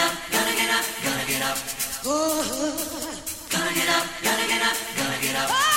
Gonna get up, gonna get up.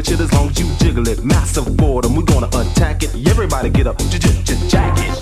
with shit as long as you jiggle it. Massive boredom, we gonna attack it. Everybody get up, j j jack it.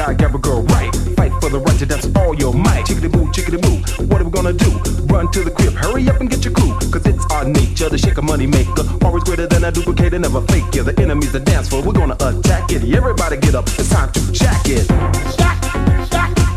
die, got a girl right. Fight for the right to dance all your might. Chickity boo, chickity boo. What are we gonna do? Run to the crib, hurry up and get your crew. Cause it's our nature to shake a money maker. Always greater than a duplicator, never fake Yeah, The enemy's the dance floor, we're gonna attack it. Everybody get up, it's time to jack it. Jack, jack.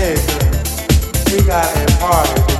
We got a party.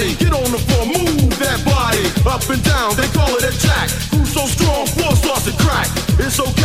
party. Get on the floor, move that body. Up and down, they call it a jack. Who's so strong, force starts to crack. It's okay.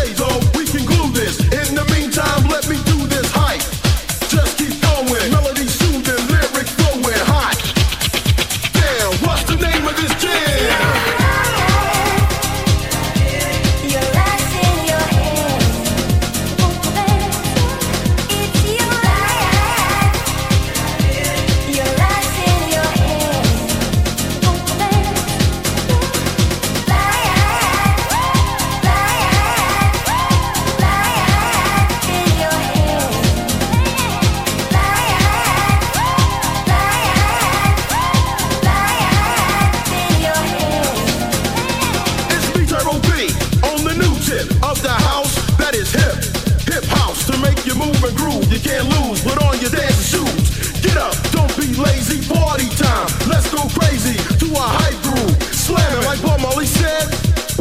Tip of the house that is hip. Hip house to make you move and groove. You can't lose, put on your dancing shoes. Get up, don't be lazy, party time. Let's go crazy to a hype groove. Slamming like Bob Marley said.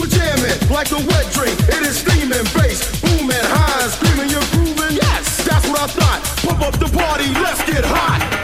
We're jamming like a wet dream. It is steaming, bass, booming, high, screaming, you're grooving. Yes, that's what I thought. Pump up the party, let's get hot.